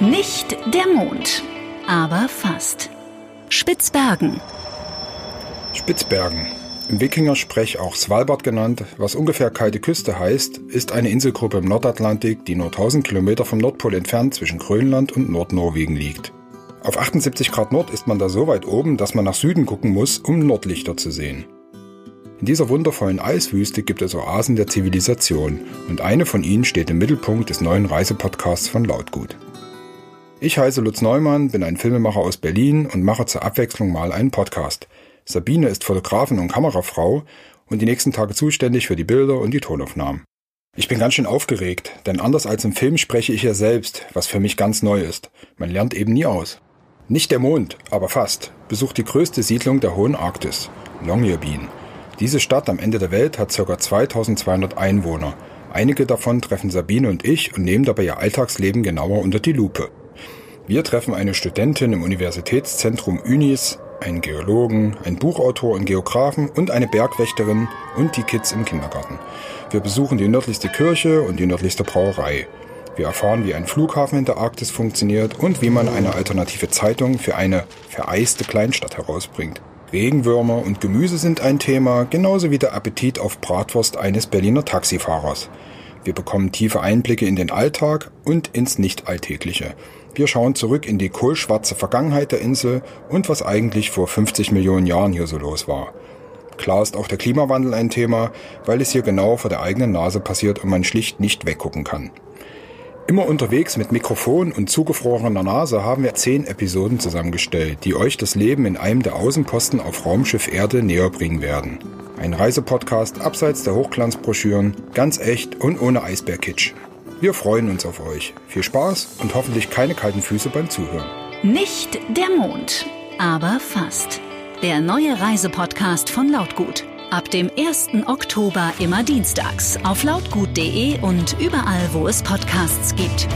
Nicht der Mond, aber fast. Spitzbergen. Spitzbergen, im Wikinger-Sprech auch Svalbard genannt, was ungefähr kalte Küste heißt, ist eine Inselgruppe im Nordatlantik, die nur 1000 Kilometer vom Nordpol entfernt zwischen Grönland und Nordnorwegen liegt. Auf 78 Grad Nord ist man da so weit oben, dass man nach Süden gucken muss, um Nordlichter zu sehen. In dieser wundervollen Eiswüste gibt es Oasen der Zivilisation und eine von ihnen steht im Mittelpunkt des neuen Reisepodcasts von Lautgut. Ich heiße Lutz Neumann, bin ein Filmemacher aus Berlin und mache zur Abwechslung mal einen Podcast. Sabine ist Fotografin und Kamerafrau und die nächsten Tage zuständig für die Bilder und die Tonaufnahmen. Ich bin ganz schön aufgeregt, denn anders als im Film spreche ich ja selbst, was für mich ganz neu ist. Man lernt eben nie aus. Nicht der Mond, aber fast, besucht die größte Siedlung der Hohen Arktis, Longyearbyen. Diese Stadt am Ende der Welt hat ca. 2200 Einwohner. Einige davon treffen Sabine und ich und nehmen dabei ihr Alltagsleben genauer unter die Lupe. Wir treffen eine Studentin im Universitätszentrum Unis, einen Geologen, einen Buchautor und Geografen und eine Bergwächterin und die Kids im Kindergarten. Wir besuchen die nördlichste Kirche und die nördlichste Brauerei. Wir erfahren, wie ein Flughafen in der Arktis funktioniert und wie man eine alternative Zeitung für eine vereiste Kleinstadt herausbringt. Regenwürmer und Gemüse sind ein Thema, genauso wie der Appetit auf Bratwurst eines Berliner Taxifahrers. Wir bekommen tiefe Einblicke in den Alltag und ins Nicht-Alltägliche. Wir schauen zurück in die kohlschwarze Vergangenheit der Insel und was eigentlich vor 50 Millionen Jahren hier so los war. Klar ist auch der Klimawandel ein Thema, weil es hier genau vor der eigenen Nase passiert und man schlicht nicht weggucken kann. Immer unterwegs mit Mikrofon und zugefrorener Nase haben wir zehn Episoden zusammengestellt, die euch das Leben in einem der Außenposten auf Raumschiff Erde näher bringen werden. Ein Reisepodcast abseits der Hochglanzbroschüren, ganz echt und ohne Eisbärkitsch. Wir freuen uns auf euch. Viel Spaß und hoffentlich keine kalten Füße beim Zuhören. Nicht der Mond, aber fast. Der neue Reisepodcast von Lautgut. Ab dem 1. Oktober immer dienstags auf lautgut.de und überall, wo es Podcasts gibt.